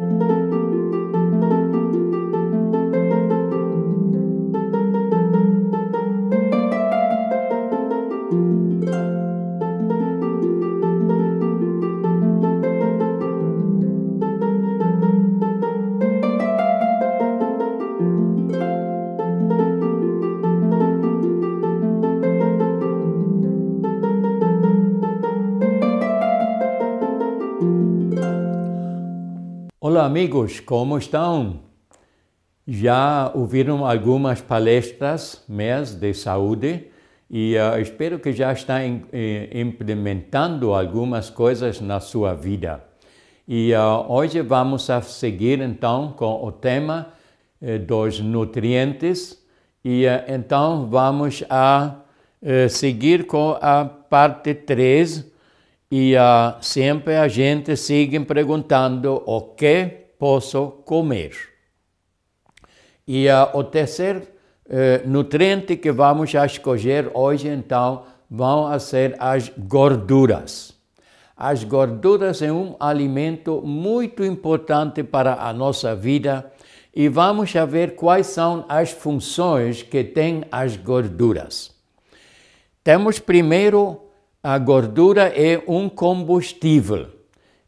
Música Olá, amigos, como estão? Já ouviram algumas palestras minhas de saúde e uh, espero que já estão eh, implementando algumas coisas na sua vida. E uh, hoje vamos a seguir então com o tema eh, dos nutrientes e uh, então vamos a seguir com a parte 3 e uh, sempre a gente sigue perguntando o que posso comer. E uh, o terceiro uh, nutriente que vamos a escolher hoje, então, vão ser as gorduras. As gorduras é um alimento muito importante para a nossa vida e vamos ver quais são as funções que têm as gorduras. Temos primeiro a gordura é um combustível.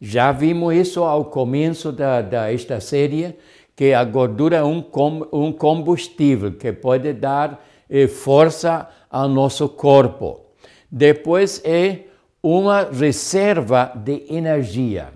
Já vimos isso ao começo da, desta série, que a gordura é um, com, um combustível que pode dar eh, força ao nosso corpo. Depois é uma reserva de energia.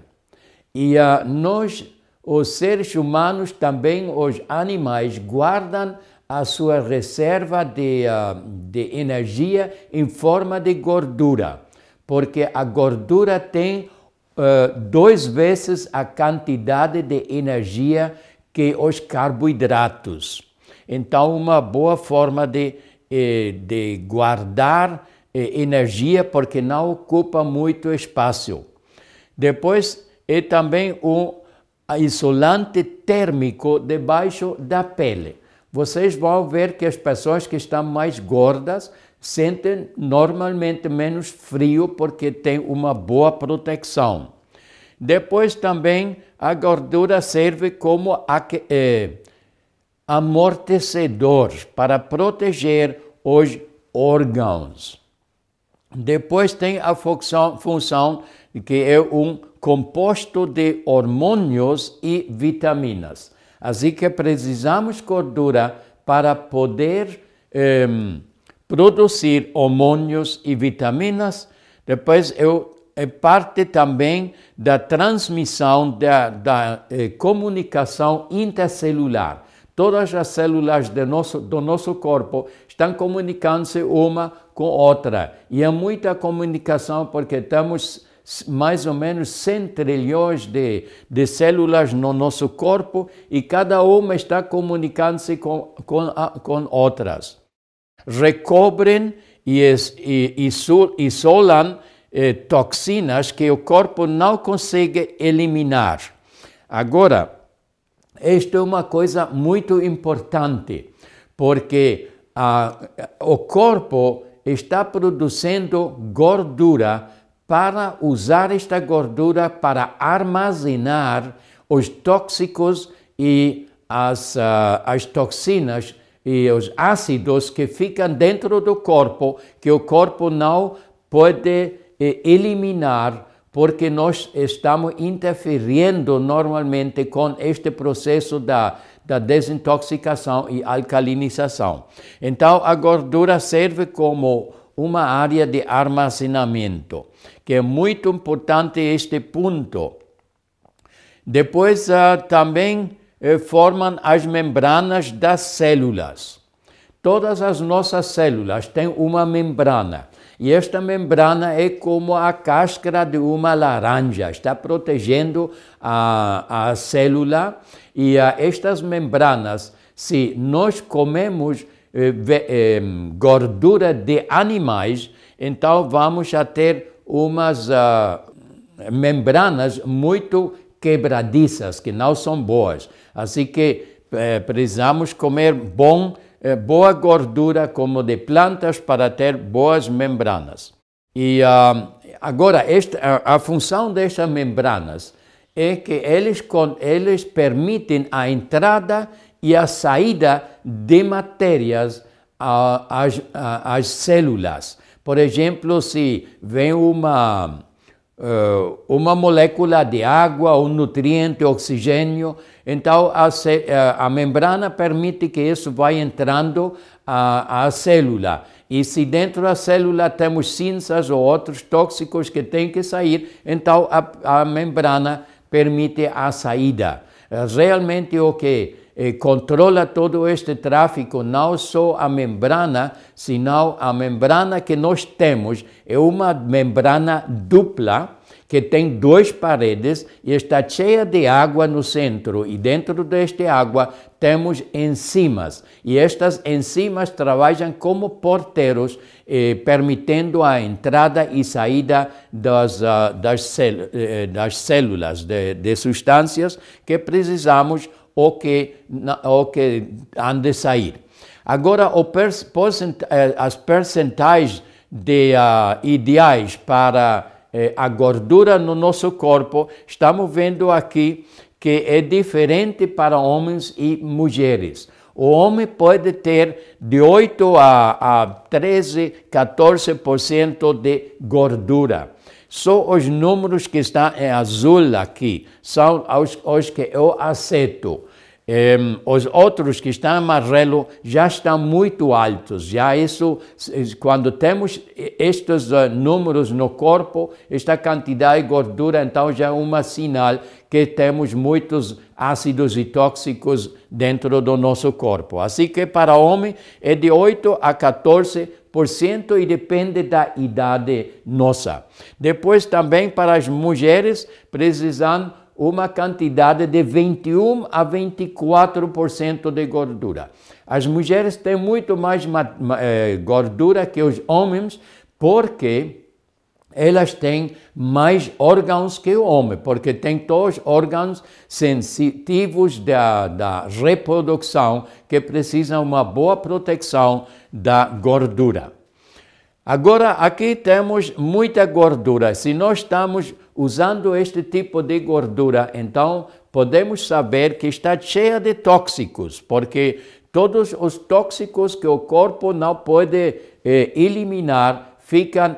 E uh, nós, os seres humanos, também os animais, guardam a sua reserva de, uh, de energia em forma de gordura, porque a gordura tem uh, duas vezes a quantidade de energia que os carboidratos. Então, uma boa forma de, eh, de guardar eh, energia, porque não ocupa muito espaço. Depois, é também um isolante térmico debaixo da pele vocês vão ver que as pessoas que estão mais gordas sentem normalmente menos frio porque tem uma boa proteção. Depois também a gordura serve como é, amortecedor para proteger os órgãos. Depois tem a função que é um composto de hormônios e vitaminas. Assim que precisamos gordura para poder eh, produzir hormônios e vitaminas. Depois eu, é parte também da transmissão da, da eh, comunicação intercelular. Todas as células do nosso, do nosso corpo estão comunicando-se uma com outra. E há muita comunicação porque temos mais ou menos 100 trilhões de, de células no nosso corpo e cada uma está comunicando-se com, com, com outras. Recobrem e, e, isolam eh, toxinas que o corpo não consegue eliminar. Agora, esta é uma coisa muito importante, porque o corpo está produzindo gordura para usar esta gordura para armazenar os tóxicos e as, uh, as toxinas e os ácidos que ficam dentro do corpo, que o corpo não pode eh, eliminar, porque nós estamos interferindo normalmente com este processo da, da desintoxicação e alcalinização. Então, a gordura serve como uma área de armazenamento que é muito importante este ponto. Depois uh, também uh, formam as membranas das células. Todas as nossas células têm uma membrana. E esta membrana é como a cáscara de uma laranja, está protegendo a, a célula. E uh, estas membranas, se nós comemos eh, eh, gordura de animais, então vamos a ter umas uh, membranas muito quebradiças, que não são boas. Assim que eh, precisamos comer bom, eh, boa gordura, como de plantas, para ter boas membranas. E uh, agora, esta, a, a função destas membranas é que eles, eles permitem a entrada e a saída de matérias às células. Por exemplo, se vem uma, eh, uma molécula de água, um nutriente, oxigênio, então a, eh, a membrana permite que isso vá entrando à, célula. E se dentro da célula temos cinzas ou outros tóxicos que têm que sair, então a, a membrana permite a saída. Realmente o que eh, controla todo este tráfego, não só a membrana, senão a membrana que nós temos é uma membrana dupla, que tem duas paredes e está cheia de água no centro. E dentro desta água temos enzimas. E estas enzimas trabalham como porteiros, eh, permitindo a entrada e saída das, uh, das, eh, das células, de, de substâncias que precisamos ou que, ou que han de sair. Agora, eh, as percentais de, uh, ideais para eh, a gordura no nosso corpo, estamos vendo aqui que é diferente para homens e mulheres. O homem pode ter de 8 a, a 13, 14% de gordura. Só os números que estão em azul aqui são os, os que eu aceito. Um, os outros que estão amarelo já estão muito altos. Já isso, quando temos estes uh, números no corpo, esta quantidade de gordura, então já é um sinal que temos muitos ácidos e tóxicos dentro do nosso corpo. Assim que para homem é de 8 a 14 e depende da idade nossa. Depois também para as mulheres precisam uma quantidade de 21 a 24% de gordura. As mulheres têm muito mais eh, gordura que os homens, porque elas têm mais órgãos que o homem, porque têm todos órgãos sensitivos da, da reprodução que precisam uma boa proteção da gordura. Agora, aqui temos muita gordura. Se nós estamos usando este tipo de gordura, então podemos saber que está cheia de tóxicos, porque todos os tóxicos que o corpo não pode eh, eliminar ficam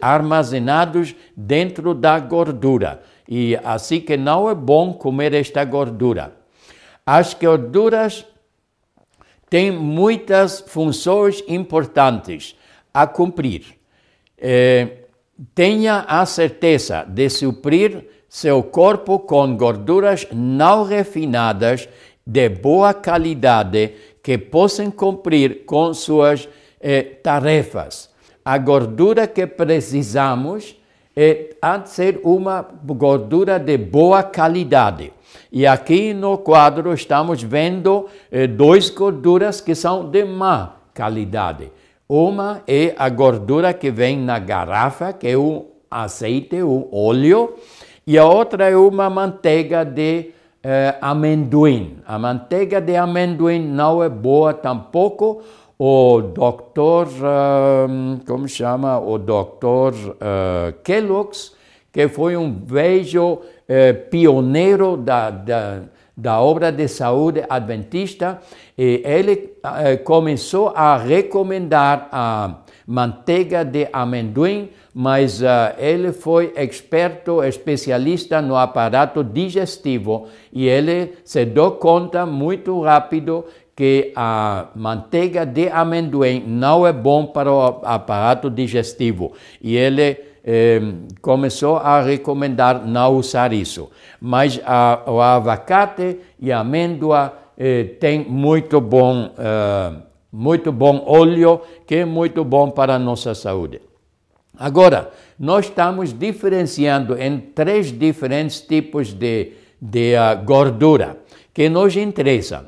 armazenados dentro da gordura. E assim que não é bom comer esta gordura. As gorduras têm muitas funções importantes a cumprir. Eh, tenha a certeza de suprir seu corpo com gorduras não refinadas de boa qualidade que possam cumprir com suas eh, tarefas. A gordura que precisamos é, há de ser uma gordura de boa qualidade. E aqui no quadro estamos vendo eh, duas gorduras que são de má qualidade. Uma é a gordura que vem na garrafa, que é o azeite, o óleo, e a outra é uma manteiga de eh, amendoim. A manteiga de amendoim não é boa tampouco. O doutor, uh, como chama? O doutor uh, Kellogg's, que foi um velho uh, pioneiro da, da da obra de saúde adventista, ele eh, começou a recomendar a manteiga de amendoim, mas uh, ele foi experto, especialista no aparato digestivo e ele se deu conta muito rápido que a manteiga de amendoim não é bom para o aparato digestivo. E ele começou a recomendar não usar isso. Mas a, o abacate e a amêndoa eh, tem muito bom, eh, muito bom óleo, que é muito bom para a nossa saúde. Agora, nós estamos diferenciando em três diferentes tipos de, de uh, gordura que nos interessam.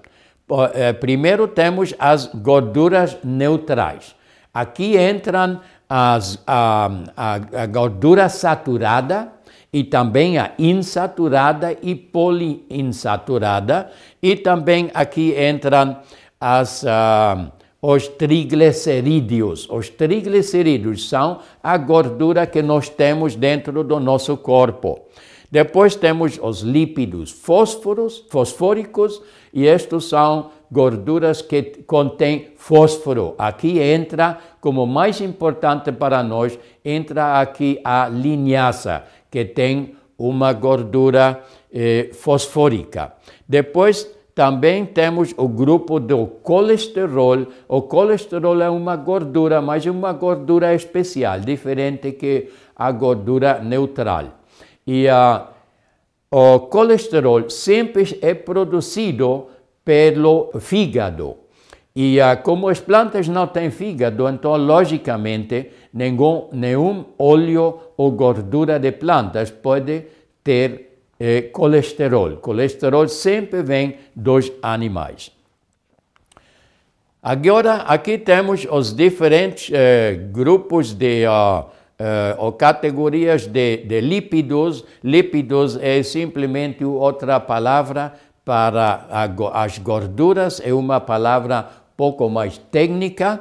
Eh, primeiro temos as gorduras neutrais. Aqui entram as, a, a, a gordura saturada e também a insaturada e poliinsaturada, e também aqui entram as, uh, os triglicerídeos. Os triglicerídeos são a gordura que nós temos dentro do nosso corpo. Depois temos os lípidos fósforos, fosfóricos, e estes são gorduras que contêm fósforo. Aqui entra, como mais importante para nós, entra aqui a linhaça, que tem uma gordura eh, fosfórica. Depois também temos o grupo do colesterol. O colesterol é uma gordura, mas é uma gordura especial, diferente que a gordura neutral. E uh, o colesterol sempre é produzido pelo fígado. E uh, como as plantas não têm fígado, então, logicamente, nenhum, nenhum óleo ou gordura de plantas pode ter eh, colesterol. Colesterol sempre vem dos animais. Agora, aqui temos os diferentes eh, grupos de uh, uh, ou categorias de, de lípidos. Lípidos é simplesmente outra palavra para as gorduras, é uma palavra pouco mais técnica.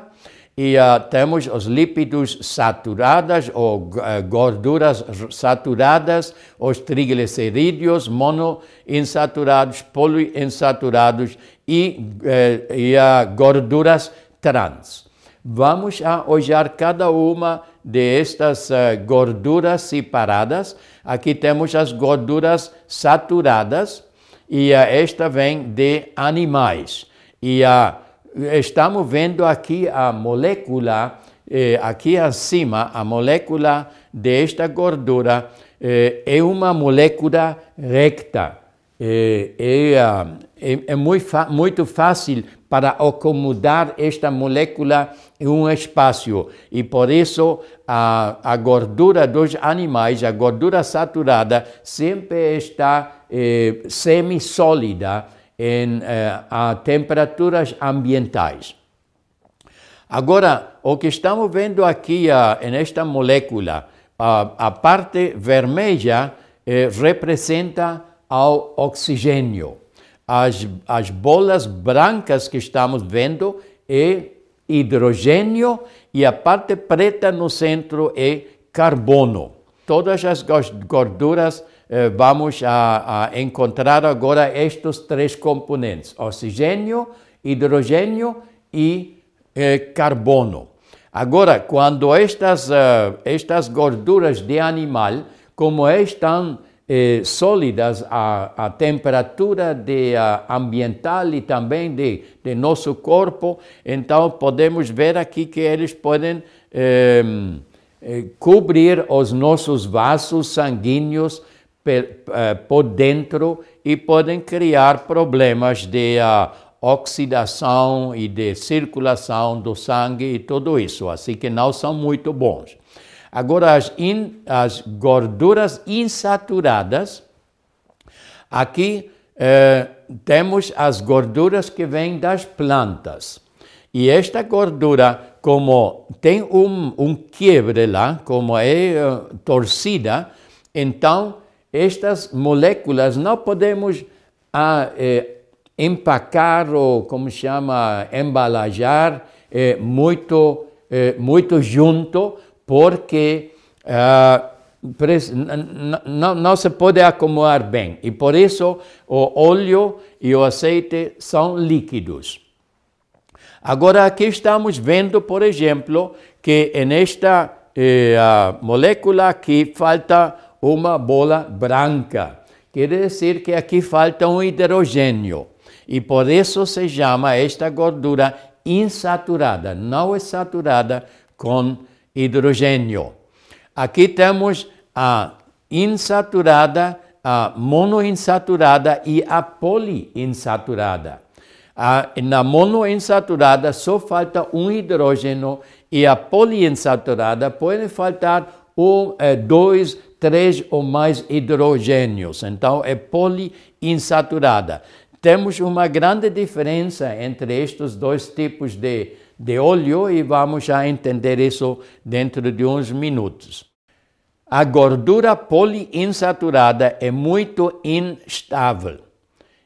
E uh, temos os lípidos saturados ou uh, gorduras saturadas, os triglicerídeos monoinsaturados, poliinsaturados e, uh, e gorduras trans. Vamos a olhar cada uma destas uh, gorduras separadas. Aqui temos as gorduras saturadas e esta vem de animais. E estamos vendo aqui a molécula, eh, aqui acima, a molécula desta gordura eh, é uma molécula recta. É, é, é, é muito, muito fácil para acomodar esta molécula em um espaço e por isso a, a gordura dos animais, a gordura saturada, sempre está eh, semi-sólida em eh, a temperaturas ambientais. Agora, o que estamos vendo aqui uh, nesta molécula, a parte vermelha eh, representa ao oxigênio. As, as bolas brancas que estamos vendo é hidrogênio e a parte preta no centro é carbono. Todas as gorduras eh, vamos a, a, encontrar agora estes três componentes: oxigênio, hidrogênio e eh, carbono. Agora, quando estas, uh, estas gorduras de animal, como estão eh, sólidas a, a temperatura de, a, ambiental e também de, de nosso corpo, então podemos ver aqui que eles podem eh, eh, cobrir os nossos vasos sanguíneos eh, por dentro e podem criar problemas de oxidação e de circulação do sangue e tudo isso, assim que não são muito bons. Agora, as, in, as gorduras insaturadas, aqui eh, temos as gorduras que vêm das plantas. E esta gordura, como tem um, um quiebre lá, como é uh, torcida, então estas moléculas não podemos ah, eh, empacar ou, como chama, embalajar eh, muito, eh, muito junto, porque uh, não, não se pode acomodar bem. E por isso o óleo e o azeite são líquidos. Agora aqui estamos vendo, por exemplo, que nesta eh, molécula aqui falta uma bola branca. Quer dizer que aqui falta um hidrogênio. E por isso se chama esta gordura insaturada. Não é saturada com hidrogênio. Aqui temos a insaturada, a monoinsaturada e a poliinsaturada. A, na monoinsaturada só falta um hidrogênio e a poliinsaturada pode faltar um, é, dois, três ou mais hidrogênios. Então é poliinsaturada. Temos uma grande diferença entre estes dois tipos de de óleo e vamos já entender isso dentro de uns minutos. A gordura poliinsaturada é muito instável.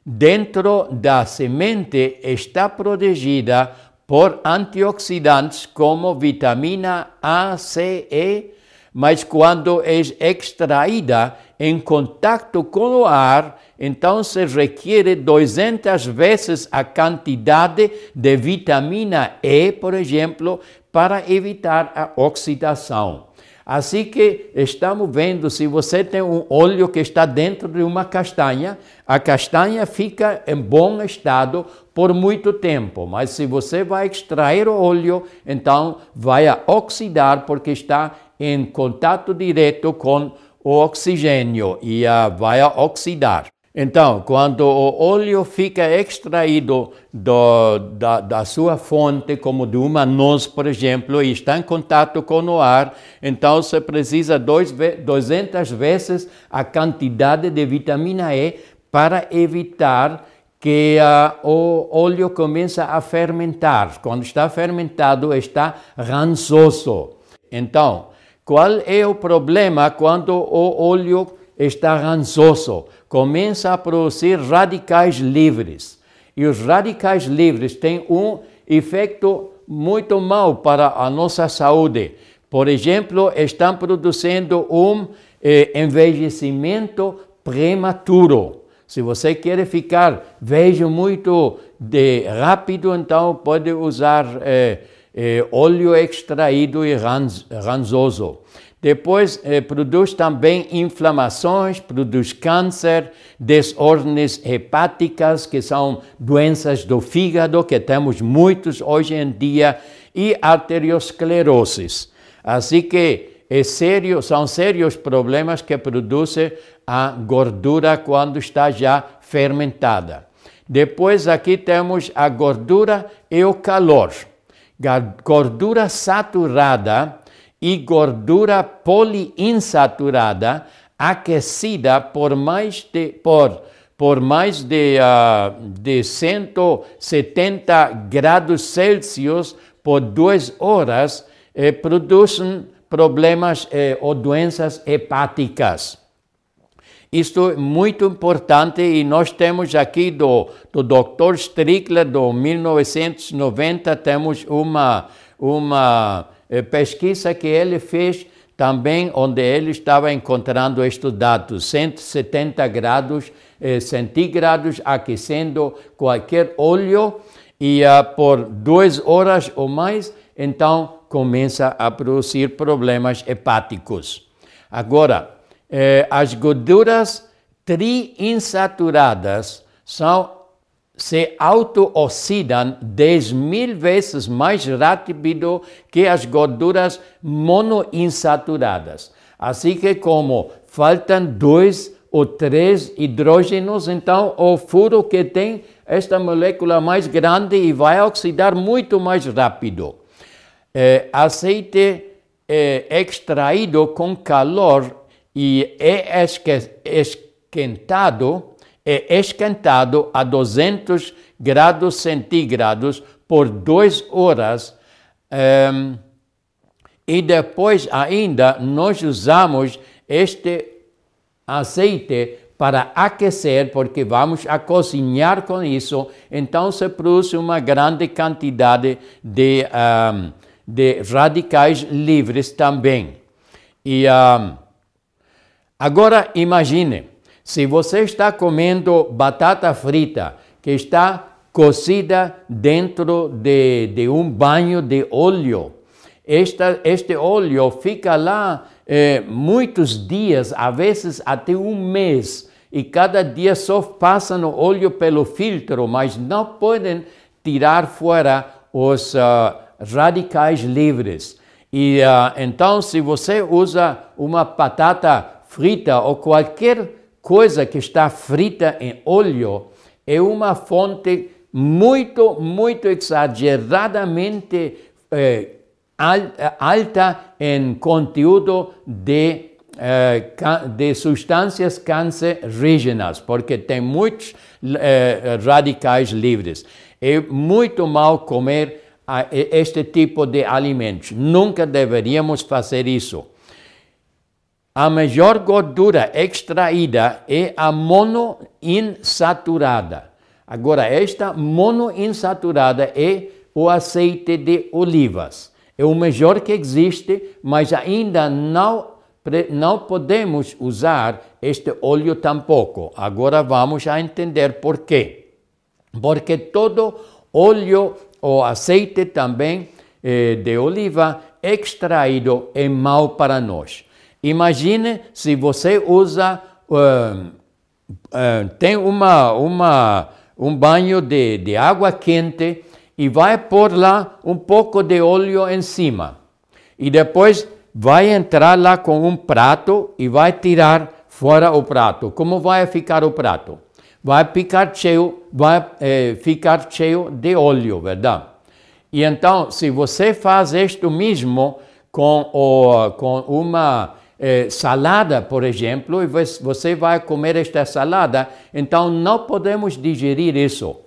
Dentro da semente está protegida por antioxidantes como vitamina A, C, E, mas quando é extraída em contato com o ar, então se requer 200 vezes a quantidade de vitamina E, por exemplo, para evitar a oxidação. Assim que estamos vendo, se você tem um óleo que está dentro de uma castanha, a castanha fica em bom estado por muito tempo, mas se você vai extrair o óleo, então vai oxidar porque está em contato direto com o oxigênio e vai oxidar. Então, quando o óleo fica extraído do, da, da, sua fonte, como de uma noz, por exemplo, e está em contato com o ar, então você precisa dois, 200 vezes a quantidade de vitamina E para evitar que uh, o óleo comece a fermentar. Quando está fermentado, está rançoso. Então, qual é o problema quando o óleo está rançoso? Começa a produzir radicais livres. E os radicais livres têm um efeito muito mau para a nossa saúde. Por exemplo, estão produzindo um eh, envelhecimento prematuro. Se você quer ficar velho muito de rápido, então pode usar eh, eh, óleo extraído e ranz, ranzoso. Depois, eh, produz também inflamações, produz câncer, desordens hepáticas, que são doenças do fígado, que temos muitos hoje em dia, e arteriosclerose. Assim que é sério, são sérios problemas que produzem a gordura quando está já fermentada. Depois aqui temos a gordura e o calor gordura saturada e gordura poliinsaturada aquecida por mais de, por, por mais de, uh, de 170 graus Celsius por duas horas eh, produzem problemas eh, ou doenças hepáticas. Isto é muito importante e nós temos aqui do, do Dr. Strickler, do 1990, temos uma, uma pesquisa que ele fez também, onde ele estava encontrando estes dados, 170 graus eh, centígrados, aquecendo qualquer óleo e uh, por duas horas ou mais, então começa a produzir problemas hepáticos. Agora, eh, as gorduras triinsaturadas são se auto-oxidam 10 mil vezes mais rápido que as gorduras monoinsaturadas. Assim que como faltam dois ou três hidrógenos, então o furo que tem esta molécula mais grande e vai oxidar muito mais rápido. É, aceite é, extraído com calor e é esquentado, é esquentado a 200 graus centígrados por duas horas. Um, ehm, e depois ainda nós usamos este azeite para aquecer, porque vamos a cozinhar com isso, então se produz uma grande quantidade de, um, ehm, de radicais livres também. E um, ehm, Agora imagine, se você está comendo batata frita que está cozida dentro de, de um banho de óleo, esta, este óleo fica lá eh, muitos dias, às vezes até um mês, e cada dia só passa o óleo pelo filtro, mas não podem tirar fora os uh, radicais livres. E uh, então, se você usa uma batata frita ou qualquer coisa que está frita em óleo é uma fonte muito, muito exageradamente eh, alta em conteúdo de, eh, de substâncias cancerígenas, porque tem muitos eh, radicais livres. É muito mal comer este tipo de alimentos. Nunca deveríamos fazer isso. A melhor gordura extraída é a monoinsaturada. Agora, esta monoinsaturada é o azeite de olivas. É o melhor que existe, mas ainda não não podemos usar este óleo tampouco. Agora vamos a entender por quê. Porque todo óleo ou azeite também eh, de oliva extraído é mau para nós. Imagine se você usa, uh, uh, tem uma, uma, um banho de, de água quente e vai pôr lá um pouco de óleo em cima. E depois vai entrar lá com um prato e vai tirar fora o prato. Como vai ficar o prato? Vai ficar cheio, vai eh, ficar cheio de óleo, verdade? E então, se você faz isto mesmo com, o, com uma eh, salada, por exemplo, e você vai comer esta salada, então não podemos digerir isso.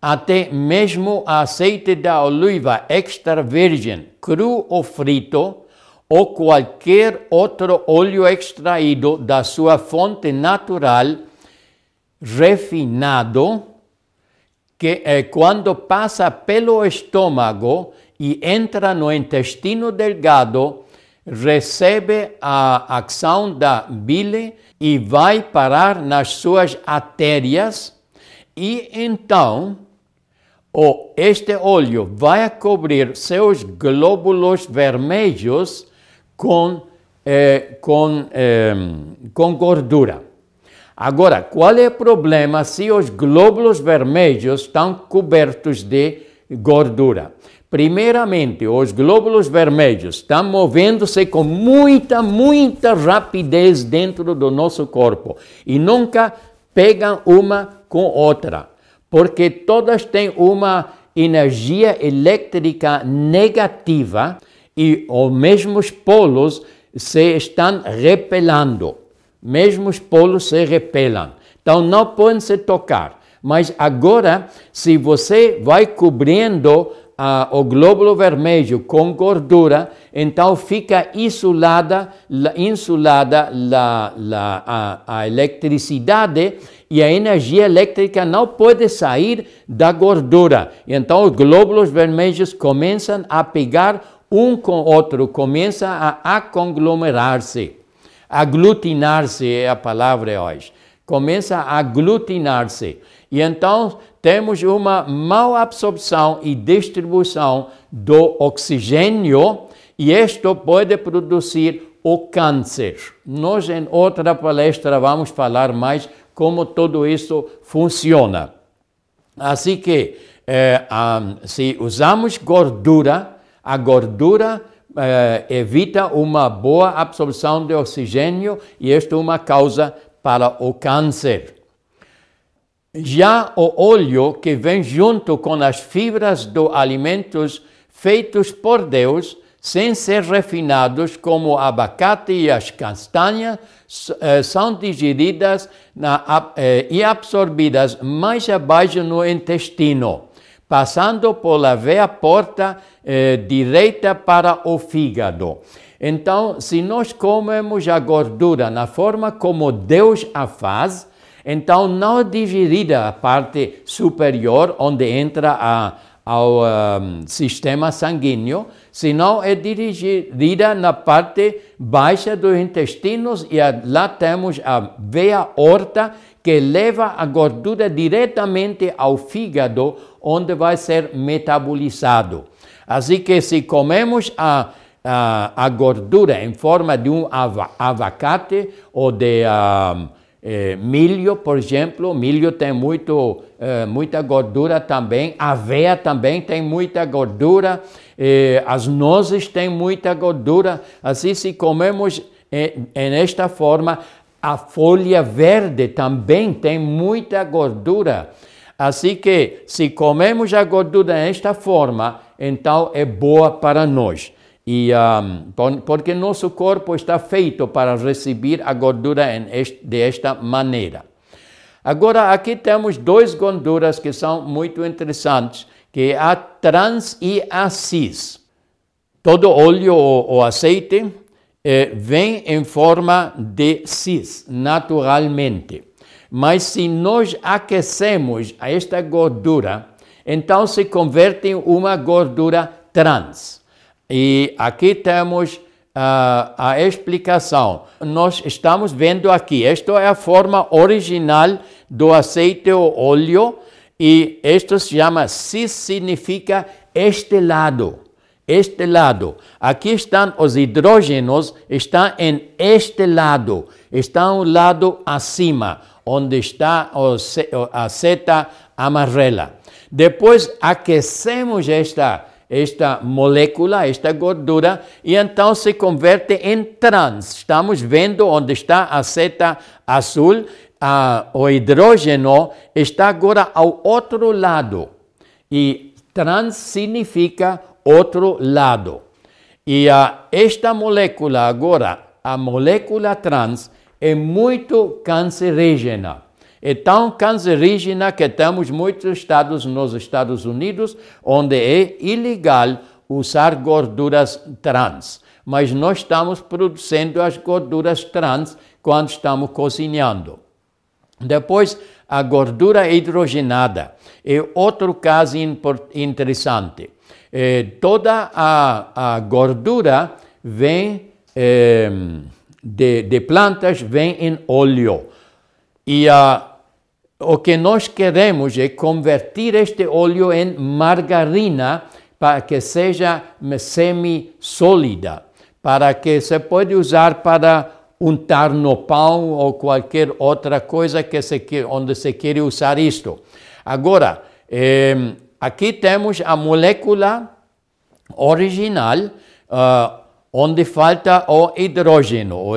Até mesmo azeite da oliva extra virgem, cru ou frito, ou qualquer outro óleo extraído da sua fonte natural, refinado, que eh, quando passa pelo estômago e entra no intestino delgado, recebe a ação da bile e vai parar nas suas artérias, e então o, este óleo vai cobrir seus glóbulos vermelhos com, eh, com, eh, com gordura. Agora, qual é o problema se os glóbulos vermelhos estão cobertos de gordura? Primeiramente, os glóbulos vermelhos estão movendo-se com muita, muita rapidez dentro do nosso corpo e nunca pegam uma com outra, porque todas têm uma energia elétrica negativa e os mesmos polos se estão repelando mesmo os polos se repelam. Então não podem se tocar. Mas agora, se você vai cobrindo uh, o glóbulo vermelho com gordura, então fica isolada, insulada la, la, a, a eletricidade e a energia elétrica não pode sair da gordura. Então os glóbulos vermelhos começam a pegar um com o outro, começam a conglomerar-se. Aglutinar-se é a palavra hoje. Começa a aglutinar-se. E então temos uma má absorção e distribuição do oxigênio, e isto pode produzir o câncer. Nós, em outra palestra, vamos falar mais como tudo isso funciona. Assim que, eh, se usamos gordura, a gordura eh, evita uma boa absorção de oxigênio e isto é uma causa para o câncer. Já o óleo que vem junto com as fibras dos alimentos feitos por Deus, sem ser refinados, como o abacate e as castanhas, eh, são digeridas na, eh, e absorvidas mais abaixo no intestino passando pela veia porta eh, direita para o fígado. Então, se nós comemos a gordura na forma como Deus a faz, então não digerida a parte superior, onde entra a, ao um, sistema sanguíneo, senão é dirigida na parte baixa dos intestinos e lá temos a veia horta que leva a gordura diretamente ao fígado, onde vai ser metabolizado. Assim que se comemos a, a, a gordura em forma de um avacate ou de eh, milho, por exemplo, milho tem muito, eh, muita gordura também, aveia também tem muita gordura, eh, as nozes têm muita gordura. Assim, se comemos eh, nesta forma, a folha verde também tem muita gordura. Assim que, se comemos a gordura desta forma, então é boa para nós. E, um, porque nosso corpo está feito para receber a gordura desta maneira. Agora, aqui temos duas gorduras que são muito interessantes, que é a trans e a cis. Todo óleo ou azeite eh, vem em forma de cis, naturalmente. Mas se nós aquecemos esta gordura, então se converte em uma gordura trans. E aqui temos a, a explicação. Nós estamos vendo aqui, esta é a forma original do azeite ou óleo, e isto se chama cis, significa este lado. Este lado. Aqui estão os hidrógenos, estão em este lado, está um lado acima, onde está a seta amarela. Depois aquecemos esta esta molécula, esta gordura, e então se converte em trans. Estamos vendo onde está a seta azul, a, o hidrôgeno está agora ao outro lado. E trans significa outro lado. E a, esta molécula agora, a molécula trans, é muito cancerígena. É tão cancerígena que temos muitos estados nos Estados Unidos onde é ilegal usar gorduras trans. Mas nós estamos produzindo as gorduras trans quando estamos cozinhando. Depois, a gordura hidrogenada é outro caso interessante. É, toda a, a, gordura vem é, de, de plantas, vem em óleo. E a, o que nós queremos é converter este óleo em margarina para que seja semi-sólida, para que se pode usar para untar no pão ou qualquer outra coisa que se, onde se quer usar isto. Agora, eh, aqui temos a molécula original, uh, onde falta o hidrogênio. O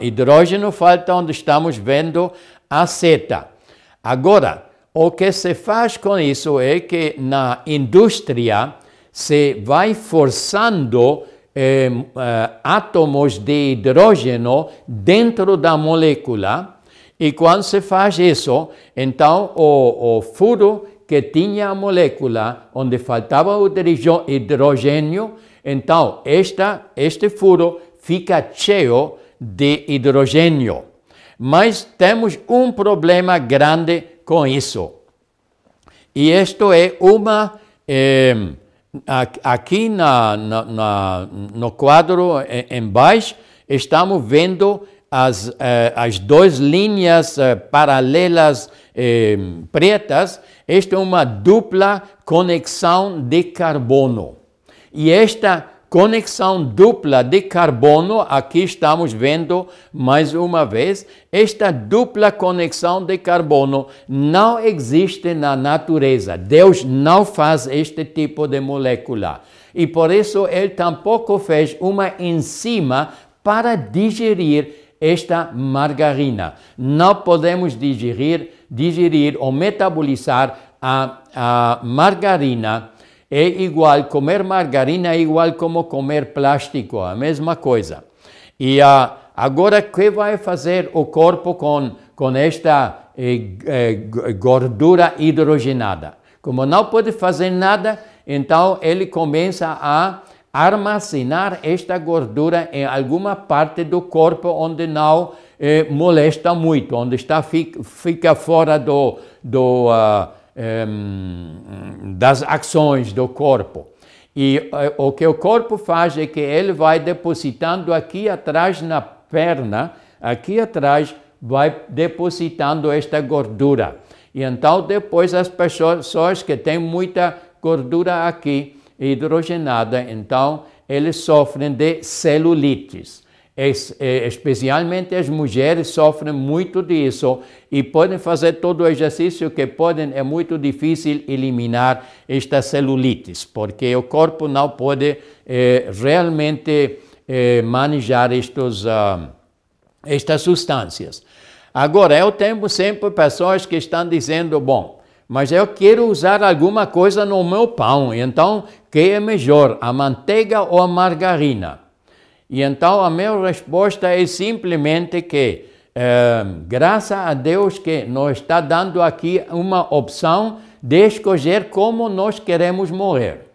hidrogênio falta onde estamos vendo a seta. Agora, o que se faz com isso é que na indústria se vai forçando eh, eh, átomos de hidrogênio dentro da molécula, e quando se faz isso, então o, o furo que tinha a molécula, onde faltava o hidrogênio, então esta, este furo fica cheio de hidrogênio. Mas temos um problema grande com isso. E isto é uma. Aqui na, na, na, no quadro embaixo, estamos vendo as, eh, as duas linhas eh, paralelas eh, pretas. Esta é uma dupla conexão de carbono. E esta conexão dupla de carbono, aqui estamos vendo mais uma vez, esta dupla conexão de carbono não existe na natureza. Deus não faz este tipo de molécula. E por isso ele tampouco fez uma enzima para digerir esta margarina. Não podemos digerir, digerir ou metabolizar a, a margarina é igual, comer margarina é igual como comer plástico, a mesma coisa. E uh, agora, que vai fazer o corpo com, com esta eh, eh, gordura hidrogenada? Como não pode fazer nada, então ele começa a armazenar esta gordura em alguma parte do corpo onde não eh, molesta muito, onde está, fica, fica fora do, do uh, das ações do corpo. E eh, o que o corpo faz é que ele vai depositando aqui atrás na perna, aqui atrás, vai depositando esta gordura. E então depois as pessoas que têm muita gordura aqui, hidrogenada, então eles sofrem de celulites. É, especialmente as mulheres sofrem muito disso e podem fazer todo o exercício que podem, é muito difícil eliminar esta celulites, porque o corpo não pode eh, realmente eh, manejar estes, uh, estas substâncias. Agora, eu tenho sempre pessoas que estão dizendo, bom, mas eu quero usar alguma coisa no meu pão, então, que é melhor, a manteiga ou a margarina? E então a minha resposta é simplesmente que, é, graças a Deus que nos está dando aqui uma opção de escolher como nós queremos morrer.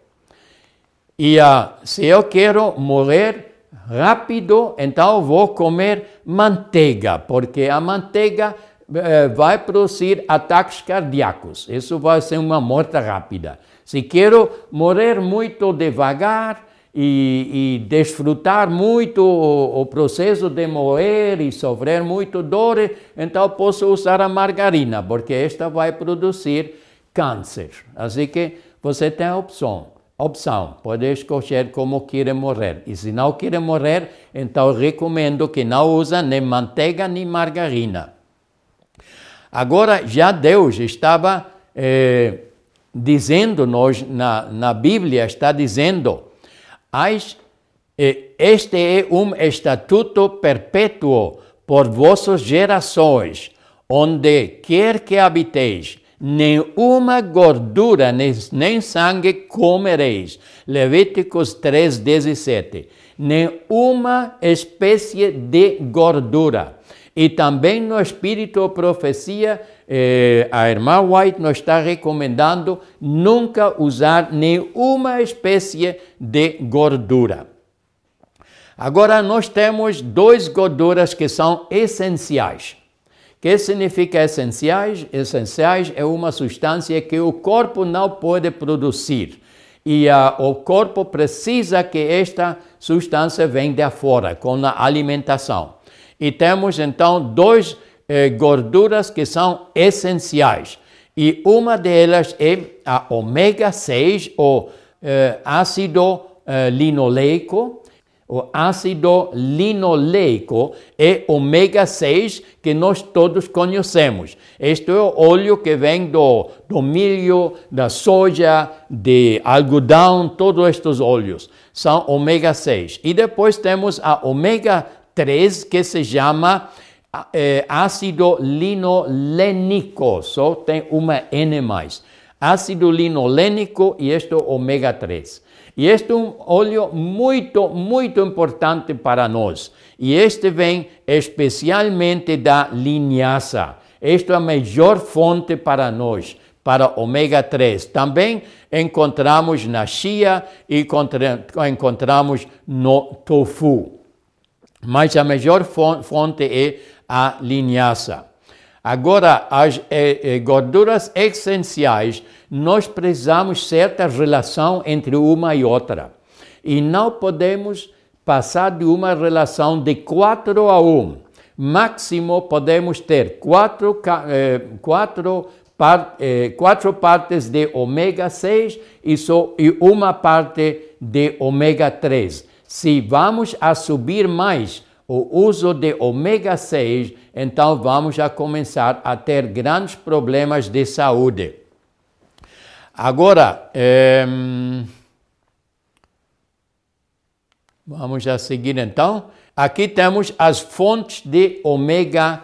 E uh, se eu quero morrer rápido, então vou comer manteiga, porque a manteiga uh, vai produzir ataques cardíacos. Isso vai ser uma morte rápida. Se quero morrer muito devagar, e, e desfrutar muito o, o, processo de moer e sofrer muito dor, então posso usar a margarina, porque esta vai produzir câncer. Assim que você tem a opção. Opção, pode escolher como quer morrer. E se não quer morrer, então recomendo que não use nem manteiga nem margarina. Agora, já Deus estava eh, dizendo-nos, na, na Bíblia está dizendo, este é um estatuto perpétuo por vossas gerações, onde quer que habiteis, nenhuma gordura nem sangue comereis. Levíticos 3,17. Nenhuma espécie de gordura. E também no Espírito Profecia, eh, a irmã White nos está recomendando nunca usar nenhuma espécie de gordura. Agora, nós temos duas gorduras que são essenciais. que significa essenciais? Essenciais é uma substância que o corpo não pode produzir. E uh, o corpo precisa que esta substância venha de fora, com a alimentação. E temos então duas eh, gorduras que são essenciais. E uma delas é a ômega 6, ou eh, ácido eh, linoleico. O ácido linoleico é ômega 6 que nós todos conhecemos. Este é o óleo que vem do, do milho, da soja, de algodão, todos estes óleos são ômega 6. E depois temos a ômega 3 que se chama é, ácido linolênico, só tem uma N mais. Ácido linolênico e este ômega 3. E este é um óleo muito, muito importante para nós. E este vem especialmente da linhaça. Esta é a melhor fonte para nós, para ômega 3. Também encontramos na chia e encontramos no tofu mas a melhor fonte é a linhaça. Agora, as eh, eh, gorduras essenciais, nós precisamos certa relação entre uma e outra. E não podemos passar de uma relação de 4 a 1. Máximo podemos ter quatro, eh, quatro, par, eh, quatro partes de ômega 6 e, só, e uma parte de ômega 3 se vamos a subir mais o uso de ômega 6, então vamos a começar a ter grandes problemas de saúde. Agora, é, vamos a seguir então. Aqui temos as fontes de ômega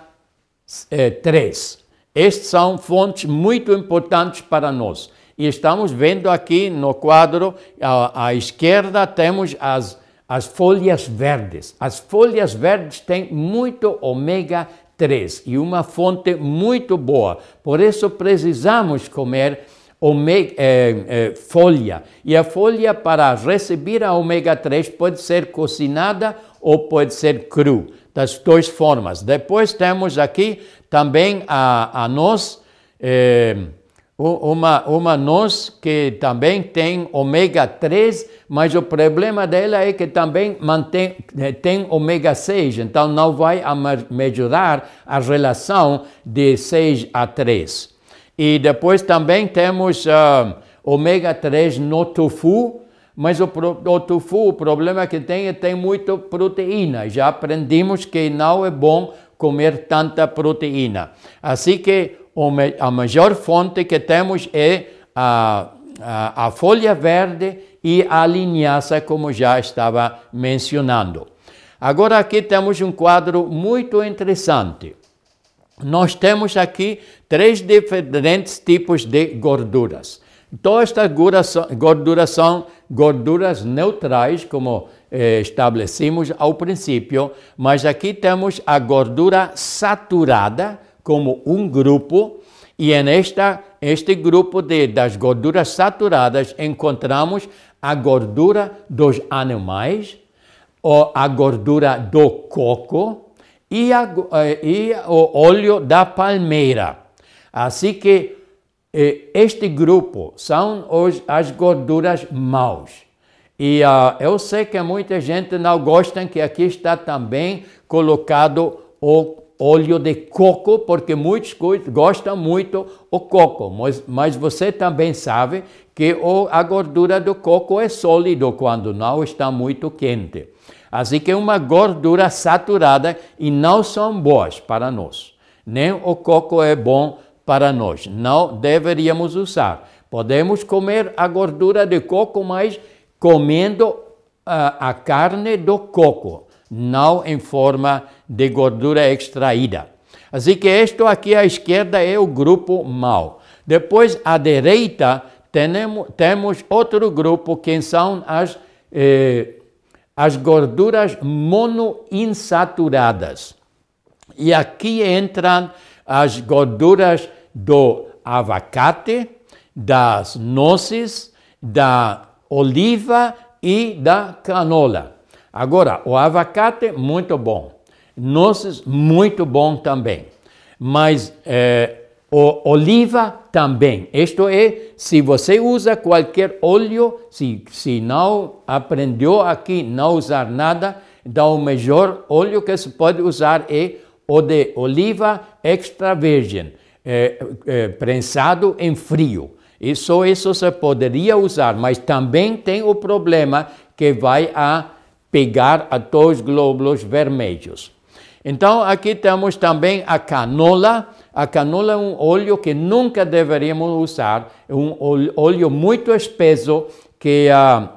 3. Estas são fontes muito importantes para nós. E estamos vendo aqui no quadro, à, à esquerda, temos as as folhas verdes. As folhas verdes têm muito ômega 3 e uma fonte muito boa. Por isso precisamos comer omega, eh, eh, folha. E a folha, para receber a ômega 3, pode ser cozinada ou pode ser cru, das duas formas. Depois temos aqui também a, a. Eh, uma, uma noz que também tem ômega 3, mas o problema dela é que também mantém, eh, tem ômega 6, então não vai melhorar a relação de 6 a 3. E depois também temos uh, ômega 3 no tofu, mas o, o tofu, o problema que tem é que tem muita proteína. Já aprendimos que não é bom comer tanta proteína. Assim que a maior fonte que temos é a, a, a folha verde e a linhaça, como já estava mencionando. Agora aqui temos um quadro muito interessante. Nós temos aqui três diferentes tipos de gorduras. Todas estas gorduras são gorduras neutrais, como eh, estabelecemos ao princípio, mas aqui temos a gordura saturada, como um grupo, e nesta este grupo de, das gorduras saturadas encontramos a gordura dos animais, ou a gordura do coco e, a, eh, e o óleo da palmeira. Assim que eh, este grupo são os, as gorduras maus. E uh, eu sei que muita gente não gosta que aqui está também colocado o óleo de coco, porque muitos gostam muito o coco, mas, mas você também sabe que a gordura do coco é sólido quando não está muito quente. Assim que é uma gordura saturada e não são boas para nós. Nem o coco é bom para nós. Não deveríamos usar. Podemos comer a gordura de coco, mas comendo uh, a carne do coco, não em forma de gordura extraída. Assim que isto aqui à esquerda é o grupo mau. Depois à direita temos, temos outro grupo que são as, eh, as gorduras monoinsaturadas. E aqui entram as gorduras do abacate, das nozes, da oliva e da canola. Agora, o abacate, muito bom. Nozes, muito bom também. Mas o oliva também. Isto é, se você usa qualquer óleo, se, se não aprendeu aqui não usar nada, então o melhor óleo que se pode usar é o de oliva extra virgem, é, é, prensado em frio. E só isso se poderia usar, mas também tem o problema que vai a pegar a os glóbulos vermelhos. Então aqui temos também a canola, a canola é um óleo que nunca deveríamos usar, é um óleo muito espesso que, uh,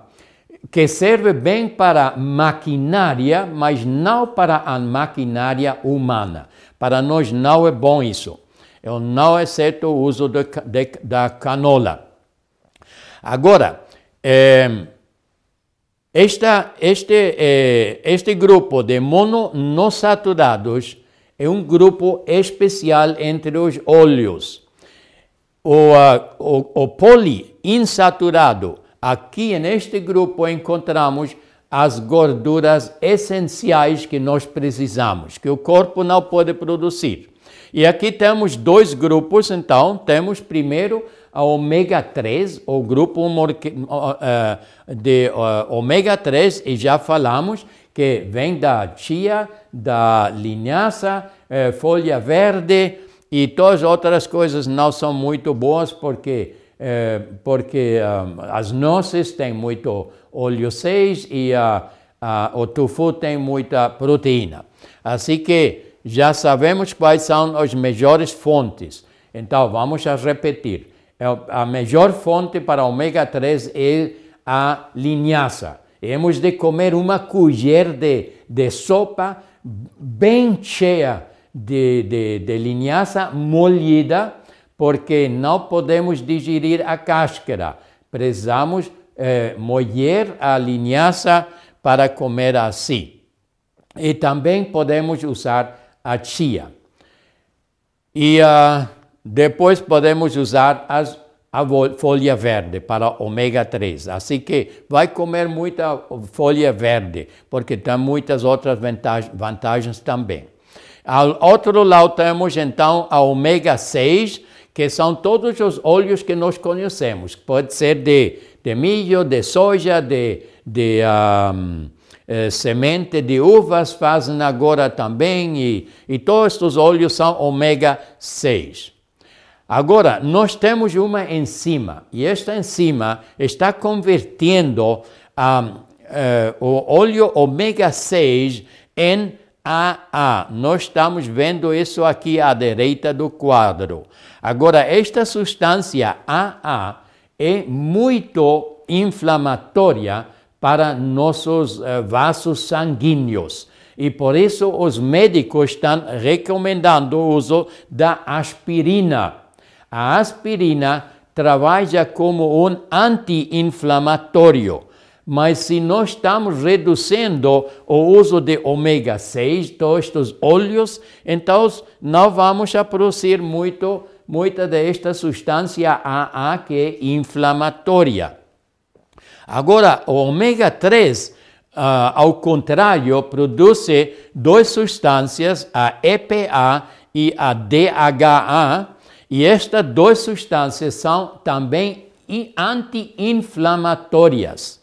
que serve bem para maquinária, mas não para a maquinária humana. Para nós não é bom isso. Eu não aceito o uso de, de, da canola. Agora, eh, esta, este, eh, este grupo de monossaturados é um grupo especial entre os óleos. O, uh, o, o poliinsaturado, aqui neste grupo encontramos as gorduras essenciais que nós precisamos, que o corpo não pode produzir. E aqui temos dois grupos, então, temos primeiro a ômega 3, o grupo uh, de ômega 3, e já falamos que vem da chia, da linhaça, eh, folha verde e todas as outras coisas não são muito boas porque, eh, porque as nozes têm muito óleo 6 e uh, uh, o tofu tem muita proteína. Assim que já sabemos quais são as melhores fontes. Então vamos a repetir. É a melhor fonte para ômega 3 é a linhaça. Hemos de comer uma colher de, de sopa bem cheia de, de, de linhaça molhida, porque não podemos digerir a cáscara. Precisamos eh, moer a linhaça para comer assim. E também podemos usar a chia. E uh, depois podemos usar as a folha verde para ômega 3. Assim que vai comer muita folha verde, porque tem muitas outras vantagens, vantagens também. Ao outro lado temos então a ômega 6, que são todos os óleos que nós conhecemos. Pode ser de, de milho, de soja, de, de um, eh, semente de uvas, fazem agora também, e, e todos estes óleos são ômega 6. Agora, nós temos uma enzima, e esta enzima está convertendo uh, o óleo ômega 6 em AA. Nós estamos vendo isso aqui à direita do quadro. Agora, esta substância AA é muito inflamatória para nossos uh, vasos sanguíneos. E por isso os médicos estão recomendando o uso da aspirina a aspirina trabalha como um anti-inflamatório, mas se nós estamos reduzindo o uso de ômega 6, todos estes óleos, então não vamos a produzir muito, muita desta substância AA que é inflamatória. Agora, o ômega 3, uh, ah, ao contrário, produz duas substâncias, a EPA e a DHA, e estas duas substâncias são também anti-inflamatórias.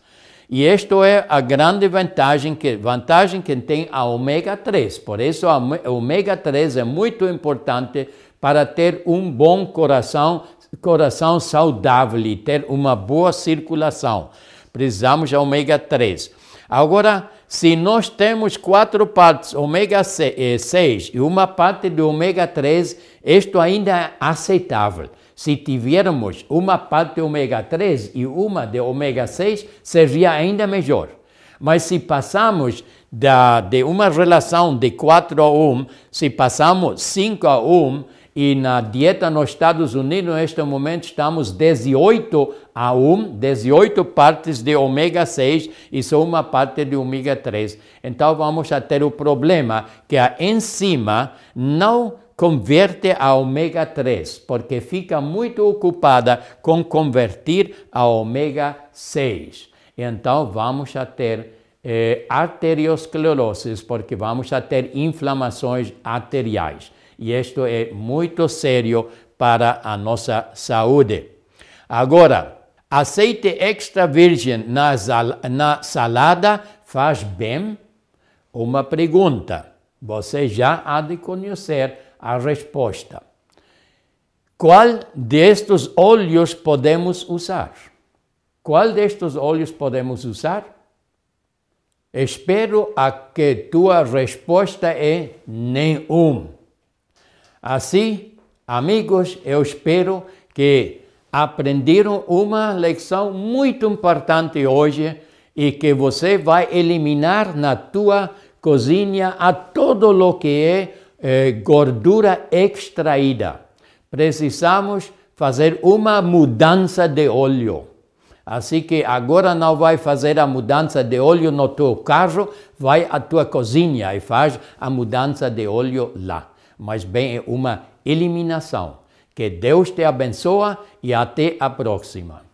E isto é a grande vantagem que, vantagem que tem a ômega 3. Por isso, a ômega 3 é muito importante para ter um bom coração, coração saudável e ter uma boa circulação. Precisamos de ômega 3. Agora, se nós temos quatro partes ômega 6 eh, e uma parte de ômega 3, isto ainda é aceitável. Se tivermos uma parte de ômega 3 e uma de ômega 6, seria ainda melhor. Mas se passamos da, de uma relação de 4 a 1, se passamos 5 a 1, e na dieta nos Estados Unidos, neste momento, estamos 18 a 1, 18 partes de ômega 6 e só uma parte de ômega 3. Então vamos a ter o problema que a enzima não converte a ômega 3, porque fica muito ocupada com convertir a ômega 6. Então vamos a ter eh, arteriosclerose, porque vamos a ter inflamações arteriais. E isto é muito sério para a nossa saúde. Agora, azeite extra virgem na, na salada faz bem? Uma pergunta. Você já há de conhecer a resposta. Qual destes óleos podemos usar? Qual destes óleos podemos usar? Espero a que tua resposta é nenhum. Assim, amigos, eu espero que aprenderam uma lição muito importante hoje e que você vai eliminar na tua cozinha a todo o que é eh, gordura extraída. Precisamos fazer uma mudança de óleo. Assim que agora não vai fazer a mudança de óleo no teu carro, vai à tua cozinha e faz a mudança de óleo lá. Mas bem, é uma eliminação. Que Deus te abençoe e até a próxima.